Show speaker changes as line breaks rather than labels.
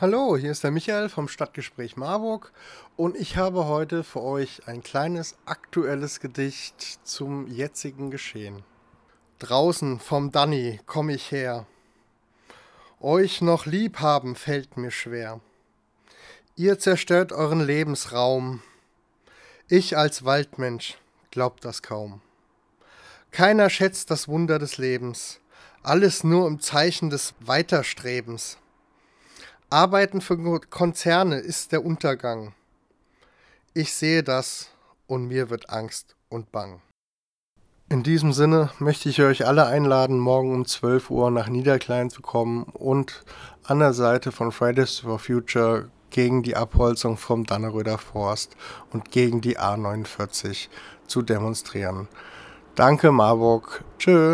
Hallo, hier ist der Michael vom Stadtgespräch Marburg und ich habe heute für euch ein kleines aktuelles Gedicht zum jetzigen Geschehen. Draußen vom Danny komm ich her. Euch noch lieb haben fällt mir schwer. Ihr zerstört euren Lebensraum. Ich als Waldmensch glaub das kaum. Keiner schätzt das Wunder des Lebens, alles nur im Zeichen des Weiterstrebens. Arbeiten für Konzerne ist der Untergang. Ich sehe das und mir wird Angst und Bang. In diesem Sinne möchte ich euch alle einladen, morgen um 12 Uhr nach Niederklein zu kommen und an der Seite von Fridays for Future gegen die Abholzung vom Danneröder Forst und gegen die A49 zu demonstrieren. Danke, Marburg. Tschö.